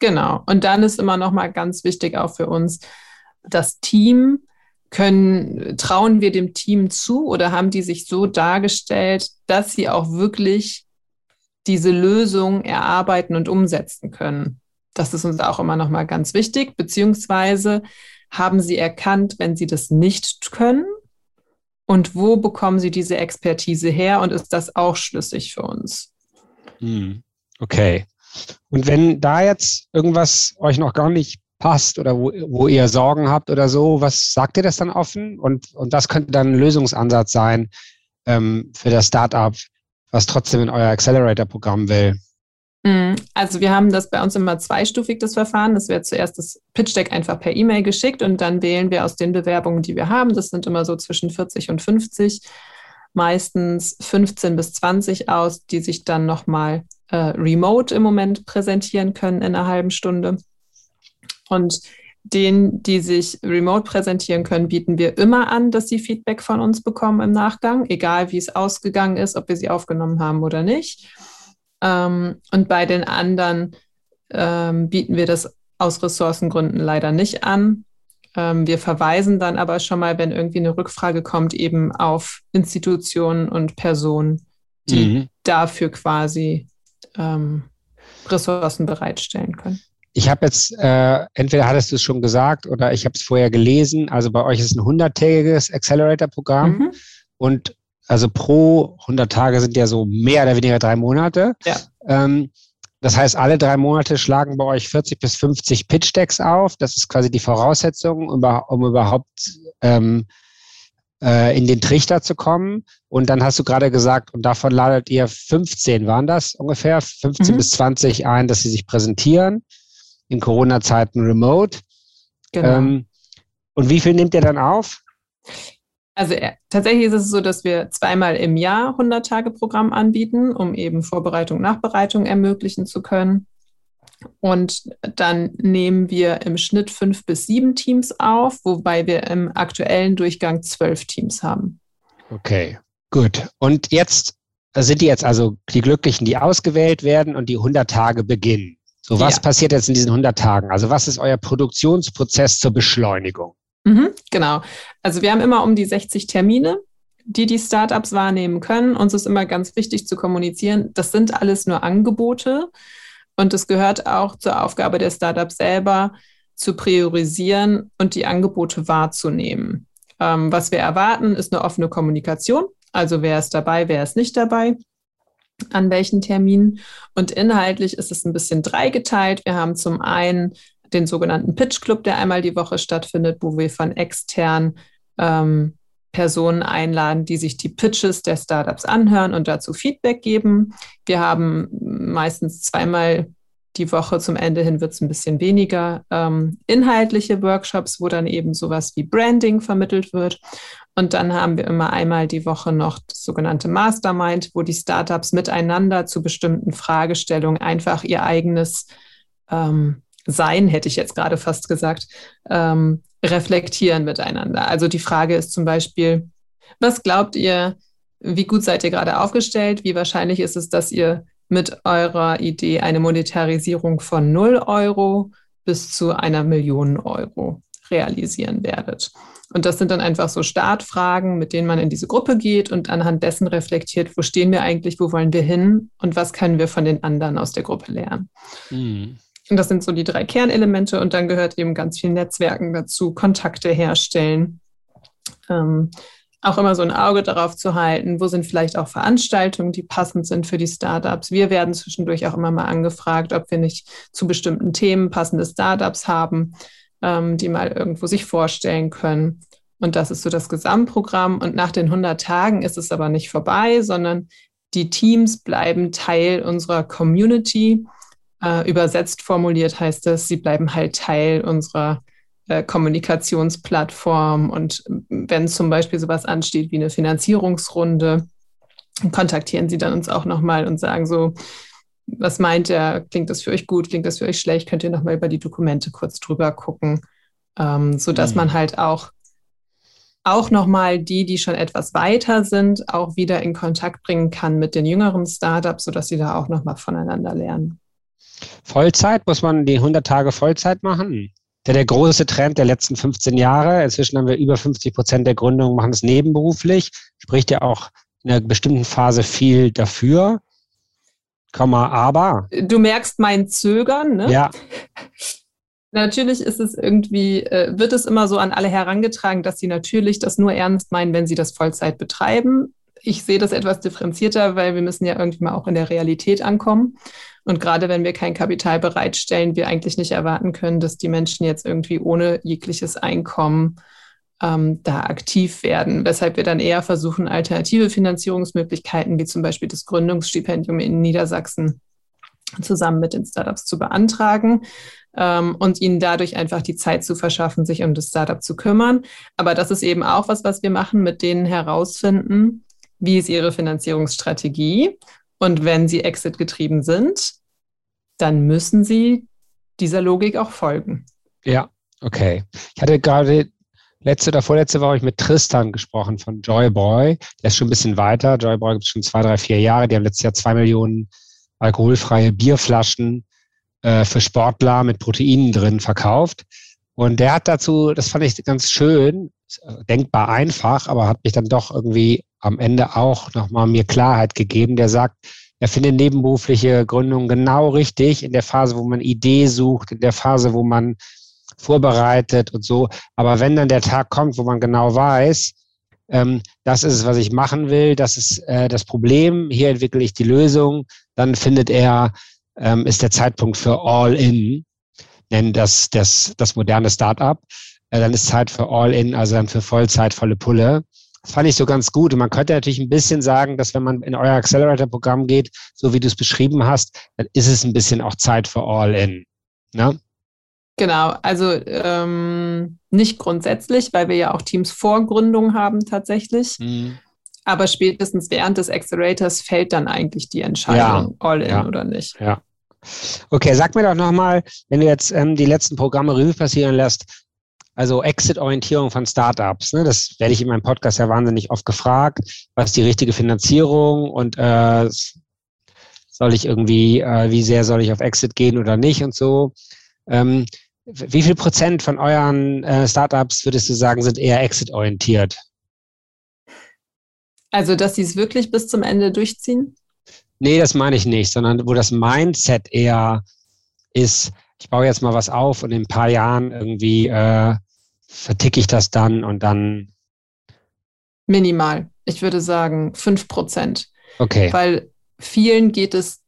Genau. Und dann ist immer noch mal ganz wichtig auch für uns, das Team können, trauen wir dem Team zu oder haben die sich so dargestellt, dass sie auch wirklich diese Lösung erarbeiten und umsetzen können? Das ist uns auch immer noch mal ganz wichtig. Beziehungsweise haben Sie erkannt, wenn Sie das nicht können? Und wo bekommen Sie diese Expertise her? Und ist das auch schlüssig für uns? Hm, okay. Und wenn da jetzt irgendwas euch noch gar nicht passt oder wo, wo ihr Sorgen habt oder so, was sagt ihr das dann offen? Und, und das könnte dann ein Lösungsansatz sein ähm, für das Startup, was trotzdem in euer Accelerator-Programm will. Mhm. Also wir haben das bei uns immer zweistufig, das Verfahren. Das wird zuerst das Pitch Deck einfach per E-Mail geschickt und dann wählen wir aus den Bewerbungen, die wir haben. Das sind immer so zwischen 40 und 50, meistens 15 bis 20 aus, die sich dann nochmal äh, remote im Moment präsentieren können in einer halben Stunde. Und denen, die sich remote präsentieren können, bieten wir immer an, dass sie Feedback von uns bekommen im Nachgang, egal wie es ausgegangen ist, ob wir sie aufgenommen haben oder nicht. Ähm, und bei den anderen ähm, bieten wir das aus Ressourcengründen leider nicht an. Ähm, wir verweisen dann aber schon mal, wenn irgendwie eine Rückfrage kommt, eben auf Institutionen und Personen, die mhm. dafür quasi ähm, Ressourcen bereitstellen können. Ich habe jetzt, äh, entweder hattest du es schon gesagt oder ich habe es vorher gelesen. Also bei euch ist ein 100-tägiges Accelerator-Programm mhm. und also pro 100 Tage sind ja so mehr oder weniger drei Monate. Ja. Ähm, das heißt, alle drei Monate schlagen bei euch 40 bis 50 Pitch-Decks auf. Das ist quasi die Voraussetzung, um, überhaupt ähm, äh, in den Trichter zu kommen. Und dann hast du gerade gesagt, und davon ladet ihr 15, waren das ungefähr? 15 mhm. bis 20 ein, dass sie sich präsentieren. In Corona-Zeiten remote. Genau. Ähm, und wie viel nehmt ihr dann auf? Also äh, tatsächlich ist es so, dass wir zweimal im Jahr 100-Tage-Programm anbieten, um eben Vorbereitung, Nachbereitung ermöglichen zu können. Und dann nehmen wir im Schnitt fünf bis sieben Teams auf, wobei wir im aktuellen Durchgang zwölf Teams haben. Okay, gut. Und jetzt sind die jetzt also die Glücklichen, die ausgewählt werden und die 100 Tage beginnen. So, was ja. passiert jetzt in diesen 100 Tagen? Also, was ist euer Produktionsprozess zur Beschleunigung? Mhm, genau. Also wir haben immer um die 60 Termine, die die Startups wahrnehmen können. Uns ist immer ganz wichtig zu kommunizieren, das sind alles nur Angebote und es gehört auch zur Aufgabe der Startups selber, zu priorisieren und die Angebote wahrzunehmen. Ähm, was wir erwarten, ist eine offene Kommunikation. Also wer ist dabei, wer ist nicht dabei, an welchen Terminen. Und inhaltlich ist es ein bisschen dreigeteilt. Wir haben zum einen den sogenannten Pitch Club, der einmal die Woche stattfindet, wo wir von extern ähm, Personen einladen, die sich die Pitches der Startups anhören und dazu Feedback geben. Wir haben meistens zweimal die Woche zum Ende hin wird es ein bisschen weniger ähm, inhaltliche Workshops, wo dann eben sowas wie Branding vermittelt wird. Und dann haben wir immer einmal die Woche noch das sogenannte Mastermind, wo die Startups miteinander zu bestimmten Fragestellungen einfach ihr eigenes ähm, sein, hätte ich jetzt gerade fast gesagt, ähm, reflektieren miteinander. Also die Frage ist zum Beispiel, was glaubt ihr, wie gut seid ihr gerade aufgestellt? Wie wahrscheinlich ist es, dass ihr mit eurer Idee eine Monetarisierung von 0 Euro bis zu einer Million Euro realisieren werdet? Und das sind dann einfach so Startfragen, mit denen man in diese Gruppe geht und anhand dessen reflektiert, wo stehen wir eigentlich, wo wollen wir hin und was können wir von den anderen aus der Gruppe lernen. Mhm. Und das sind so die drei Kernelemente und dann gehört eben ganz viel Netzwerken dazu, Kontakte herstellen. Ähm, auch immer so ein Auge darauf zu halten, wo sind vielleicht auch Veranstaltungen, die passend sind für die Startups. Wir werden zwischendurch auch immer mal angefragt, ob wir nicht zu bestimmten Themen passende Startups haben, ähm, die mal irgendwo sich vorstellen können. Und das ist so das Gesamtprogramm. Und nach den 100 Tagen ist es aber nicht vorbei, sondern die Teams bleiben Teil unserer Community äh, übersetzt formuliert heißt es, sie bleiben halt Teil unserer äh, Kommunikationsplattform. Und wenn zum Beispiel sowas ansteht wie eine Finanzierungsrunde, kontaktieren sie dann uns auch nochmal und sagen so, was meint er? Klingt das für euch gut? Klingt das für euch schlecht? Könnt ihr nochmal über die Dokumente kurz drüber gucken, ähm, sodass mhm. man halt auch auch nochmal die, die schon etwas weiter sind, auch wieder in Kontakt bringen kann mit den jüngeren Startups, sodass sie da auch nochmal voneinander lernen. Vollzeit, muss man die 100 Tage Vollzeit machen? Der, der große Trend der letzten 15 Jahre. Inzwischen haben wir über 50 Prozent der Gründungen machen es nebenberuflich. Spricht ja auch in einer bestimmten Phase viel dafür. Komma, aber. Du merkst mein Zögern, ne? Ja. Natürlich ist es irgendwie, äh, wird es immer so an alle herangetragen, dass sie natürlich das nur ernst meinen, wenn sie das Vollzeit betreiben. Ich sehe das etwas differenzierter, weil wir müssen ja irgendwie mal auch in der Realität ankommen. Und gerade wenn wir kein Kapital bereitstellen, wir eigentlich nicht erwarten können, dass die Menschen jetzt irgendwie ohne jegliches Einkommen ähm, da aktiv werden. Weshalb wir dann eher versuchen, alternative Finanzierungsmöglichkeiten wie zum Beispiel das Gründungsstipendium in Niedersachsen zusammen mit den Startups zu beantragen ähm, und ihnen dadurch einfach die Zeit zu verschaffen, sich um das Startup zu kümmern. Aber das ist eben auch was, was wir machen, mit denen herausfinden, wie ist ihre Finanzierungsstrategie. Und wenn sie Exit getrieben sind, dann müssen sie dieser Logik auch folgen. Ja, okay. Ich hatte gerade letzte oder vorletzte Woche mit Tristan gesprochen von Joyboy. Der ist schon ein bisschen weiter. Joyboy gibt es schon zwei, drei, vier Jahre. Die haben letztes Jahr zwei Millionen alkoholfreie Bierflaschen äh, für Sportler mit Proteinen drin verkauft. Und der hat dazu, das fand ich ganz schön, denkbar einfach, aber hat mich dann doch irgendwie am Ende auch nochmal mir Klarheit gegeben. Der sagt, er findet nebenberufliche Gründung genau richtig in der Phase, wo man Idee sucht, in der Phase, wo man vorbereitet und so. Aber wenn dann der Tag kommt, wo man genau weiß, ähm, das ist es, was ich machen will, das ist äh, das Problem, hier entwickle ich die Lösung, dann findet er, ähm, ist der Zeitpunkt für All-In, nennen das, das, das moderne Startup. Äh, dann ist Zeit für All-In, also dann für Vollzeit, volle Pulle. Das fand ich so ganz gut. Und man könnte natürlich ein bisschen sagen, dass wenn man in euer Accelerator-Programm geht, so wie du es beschrieben hast, dann ist es ein bisschen auch Zeit für All-In. Ne? Genau, also ähm, nicht grundsätzlich, weil wir ja auch Teams vor Gründung haben tatsächlich. Mhm. Aber spätestens während des Accelerators fällt dann eigentlich die Entscheidung, ja. all in ja. oder nicht. Ja. Okay, sag mir doch nochmal, wenn du jetzt ähm, die letzten Programme Revue passieren lässt, also Exit-Orientierung von Startups, ne, das werde ich in meinem Podcast ja wahnsinnig oft gefragt. Was die richtige Finanzierung und äh, soll ich irgendwie, äh, wie sehr soll ich auf Exit gehen oder nicht und so. Ähm, wie viel Prozent von euren äh, Startups würdest du sagen, sind eher exit-orientiert? Also, dass sie es wirklich bis zum Ende durchziehen? Nee, das meine ich nicht, sondern wo das Mindset eher ist, ich baue jetzt mal was auf und in ein paar Jahren irgendwie äh, verticke ich das dann und dann. Minimal. Ich würde sagen 5 Prozent. Okay. Weil vielen geht es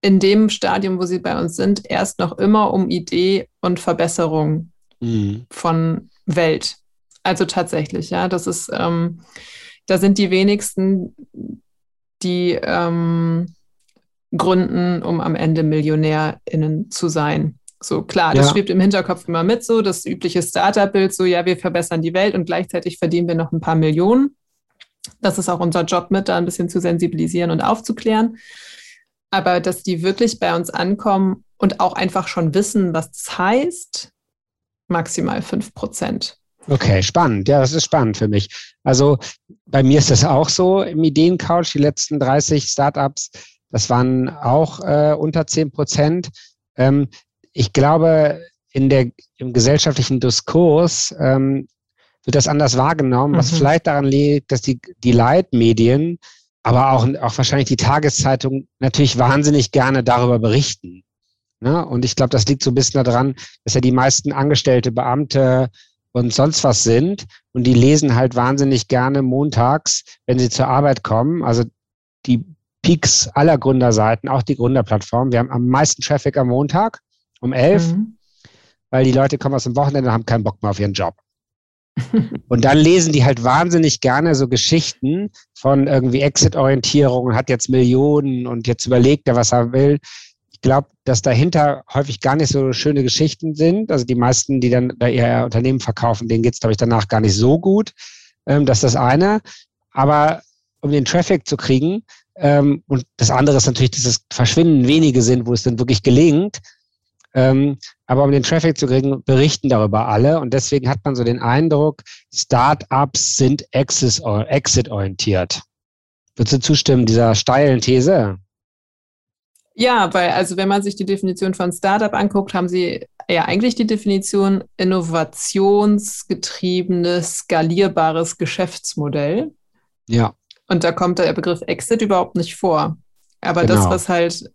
in dem Stadium, wo sie bei uns sind, erst noch immer um Idee und Verbesserung mhm. von Welt. Also tatsächlich, ja, das ist, ähm, da sind die wenigsten, die ähm, gründen, um am Ende MillionärInnen zu sein. So klar, das ja. schwebt im Hinterkopf immer mit, so das übliche Startup-Bild, so ja, wir verbessern die Welt und gleichzeitig verdienen wir noch ein paar Millionen. Das ist auch unser Job mit, da ein bisschen zu sensibilisieren und aufzuklären aber dass die wirklich bei uns ankommen und auch einfach schon wissen, was das heißt, maximal 5 Prozent. Okay, spannend. Ja, das ist spannend für mich. Also bei mir ist das auch so im Ideencouch, die letzten 30 Startups, das waren auch äh, unter 10 Prozent. Ähm, ich glaube, in der, im gesellschaftlichen Diskurs ähm, wird das anders wahrgenommen, mhm. was vielleicht daran liegt, dass die, die Leitmedien aber auch, auch wahrscheinlich die Tageszeitung natürlich wahnsinnig gerne darüber berichten. Ne? Und ich glaube, das liegt so ein bisschen daran, dass ja die meisten Angestellte, Beamte und sonst was sind und die lesen halt wahnsinnig gerne montags, wenn sie zur Arbeit kommen. Also die Peaks aller Gründerseiten, auch die Gründerplattform. Wir haben am meisten Traffic am Montag um elf, mhm. weil die Leute kommen aus dem Wochenende und haben keinen Bock mehr auf ihren Job. Und dann lesen die halt wahnsinnig gerne so Geschichten von irgendwie Exit-Orientierung und hat jetzt Millionen und jetzt überlegt er, was er will. Ich glaube, dass dahinter häufig gar nicht so schöne Geschichten sind. Also die meisten, die dann ihr Unternehmen verkaufen, denen geht es, glaube ich, danach gar nicht so gut. Ähm, das ist das eine. Aber um den Traffic zu kriegen, ähm, und das andere ist natürlich, dass es verschwinden wenige sind, wo es dann wirklich gelingt, ähm, aber um den Traffic zu kriegen, berichten darüber alle. Und deswegen hat man so den Eindruck, Startups sind exit-orientiert. Würdest du zustimmen dieser steilen These? Ja, weil also wenn man sich die Definition von Startup anguckt, haben sie ja eigentlich die Definition innovationsgetriebenes, skalierbares Geschäftsmodell. Ja. Und da kommt der Begriff Exit überhaupt nicht vor. Aber genau. das, was halt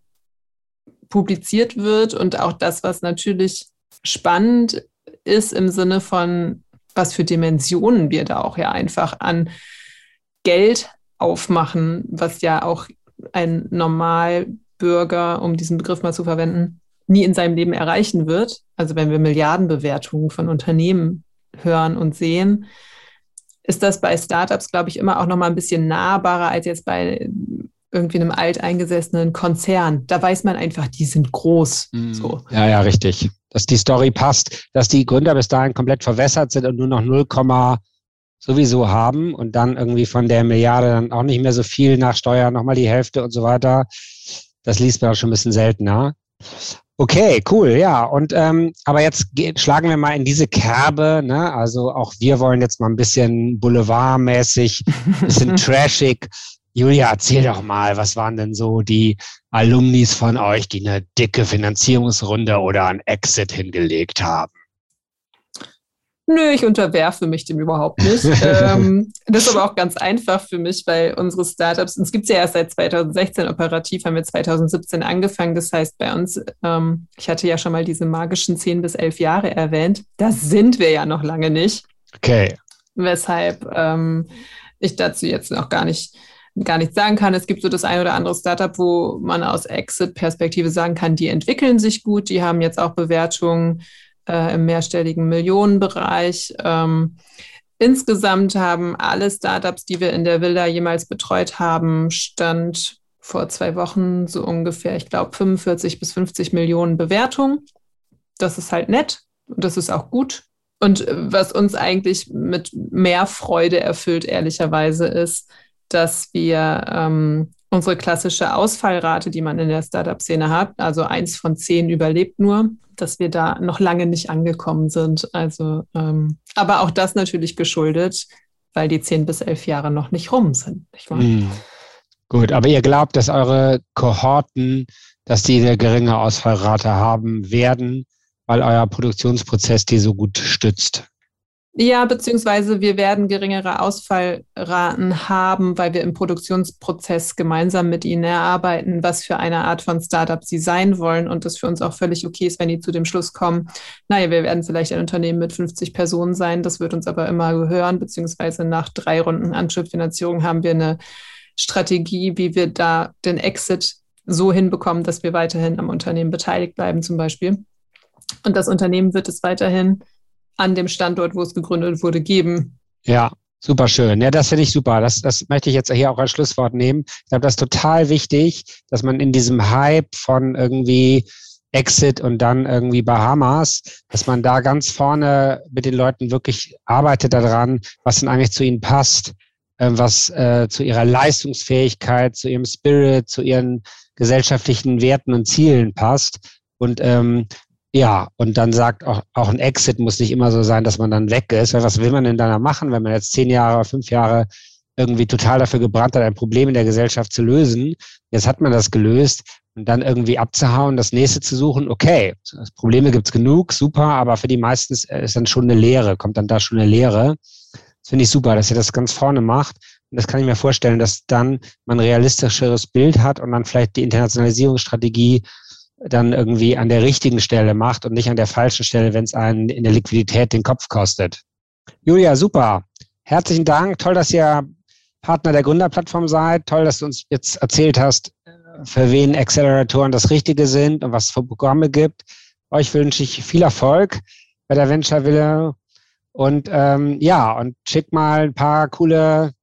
publiziert wird und auch das, was natürlich spannend ist im Sinne von, was für Dimensionen wir da auch ja einfach an Geld aufmachen, was ja auch ein Normalbürger, um diesen Begriff mal zu verwenden, nie in seinem Leben erreichen wird. Also wenn wir Milliardenbewertungen von Unternehmen hören und sehen, ist das bei Startups, glaube ich, immer auch noch mal ein bisschen nahbarer als jetzt bei irgendwie einem alteingesessenen Konzern. Da weiß man einfach, die sind groß. Mm, so. Ja, ja, richtig. Dass die Story passt, dass die Gründer bis dahin komplett verwässert sind und nur noch 0, sowieso haben und dann irgendwie von der Milliarde dann auch nicht mehr so viel nach Steuern, nochmal die Hälfte und so weiter. Das liest man auch schon ein bisschen seltener. Okay, cool, ja. Und ähm, aber jetzt schlagen wir mal in diese Kerbe, ne? Also auch wir wollen jetzt mal ein bisschen boulevardmäßig, ein bisschen trashig. Julia, erzähl doch mal, was waren denn so die Alumnis von euch, die eine dicke Finanzierungsrunde oder ein Exit hingelegt haben? Nö, ich unterwerfe mich dem überhaupt nicht. ähm, das ist aber auch ganz einfach für mich, weil unsere Startups, uns gibt es ja erst seit 2016 operativ, haben wir 2017 angefangen. Das heißt, bei uns, ähm, ich hatte ja schon mal diese magischen 10 bis 11 Jahre erwähnt, da sind wir ja noch lange nicht. Okay. Weshalb ähm, ich dazu jetzt noch gar nicht gar nichts sagen kann. Es gibt so das ein oder andere Startup, wo man aus Exit-Perspektive sagen kann, die entwickeln sich gut, die haben jetzt auch Bewertungen äh, im mehrstelligen Millionenbereich. Ähm, insgesamt haben alle Startups, die wir in der Villa jemals betreut haben, Stand vor zwei Wochen so ungefähr, ich glaube, 45 bis 50 Millionen Bewertungen. Das ist halt nett und das ist auch gut. Und was uns eigentlich mit mehr Freude erfüllt, ehrlicherweise, ist, dass wir ähm, unsere klassische Ausfallrate, die man in der Startup-Szene hat, also eins von zehn überlebt nur, dass wir da noch lange nicht angekommen sind. Also, ähm, aber auch das natürlich geschuldet, weil die zehn bis elf Jahre noch nicht rum sind. Hm. Gut, aber ihr glaubt, dass eure Kohorten, dass die eine geringe Ausfallrate haben werden, weil euer Produktionsprozess die so gut stützt? Ja, beziehungsweise wir werden geringere Ausfallraten haben, weil wir im Produktionsprozess gemeinsam mit ihnen erarbeiten, was für eine Art von Startup sie sein wollen und das für uns auch völlig okay ist, wenn die zu dem Schluss kommen, naja, wir werden vielleicht ein Unternehmen mit 50 Personen sein, das wird uns aber immer gehören, beziehungsweise nach drei Runden Anschubfinanzierung haben wir eine Strategie, wie wir da den Exit so hinbekommen, dass wir weiterhin am Unternehmen beteiligt bleiben zum Beispiel. Und das Unternehmen wird es weiterhin an dem Standort, wo es gegründet wurde, geben. Ja, super schön. Ja, das finde ich super. Das, das möchte ich jetzt hier auch als Schlusswort nehmen. Ich glaube, das ist total wichtig, dass man in diesem Hype von irgendwie Exit und dann irgendwie Bahamas, dass man da ganz vorne mit den Leuten wirklich arbeitet daran, was denn eigentlich zu ihnen passt, äh, was äh, zu ihrer Leistungsfähigkeit, zu ihrem Spirit, zu ihren gesellschaftlichen Werten und Zielen passt. Und ähm, ja, und dann sagt auch, auch ein Exit muss nicht immer so sein, dass man dann weg ist. Weil was will man denn dann machen, wenn man jetzt zehn Jahre, fünf Jahre irgendwie total dafür gebrannt hat, ein Problem in der Gesellschaft zu lösen? Jetzt hat man das gelöst und dann irgendwie abzuhauen, das nächste zu suchen. Okay, Probleme gibt's genug, super, aber für die meisten ist dann schon eine Lehre, kommt dann da schon eine Lehre. Das finde ich super, dass ihr das ganz vorne macht. Und das kann ich mir vorstellen, dass dann man realistischeres Bild hat und man vielleicht die Internationalisierungsstrategie dann irgendwie an der richtigen Stelle macht und nicht an der falschen Stelle, wenn es einen in der Liquidität den Kopf kostet. Julia, super. Herzlichen Dank. Toll, dass ihr Partner der Gründerplattform seid. Toll, dass du uns jetzt erzählt hast, für wen Acceleratoren das Richtige sind und was es für Programme gibt. Euch wünsche ich viel Erfolg bei der Venture Wille und ähm, ja, und schick mal ein paar coole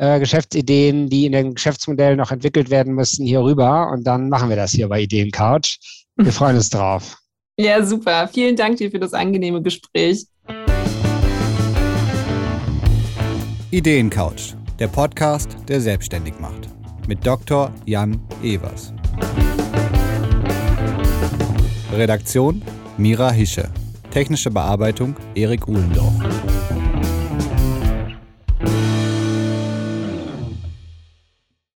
äh, Geschäftsideen, die in den Geschäftsmodellen noch entwickelt werden müssen, hier rüber. Und dann machen wir das hier bei Ideen Couch. Wir freuen uns drauf. Ja, super. Vielen Dank dir für das angenehme Gespräch. Ideen Couch, der Podcast, der selbstständig macht. Mit Dr. Jan Evers. Redaktion Mira Hische. Technische Bearbeitung Erik Uhlendorf.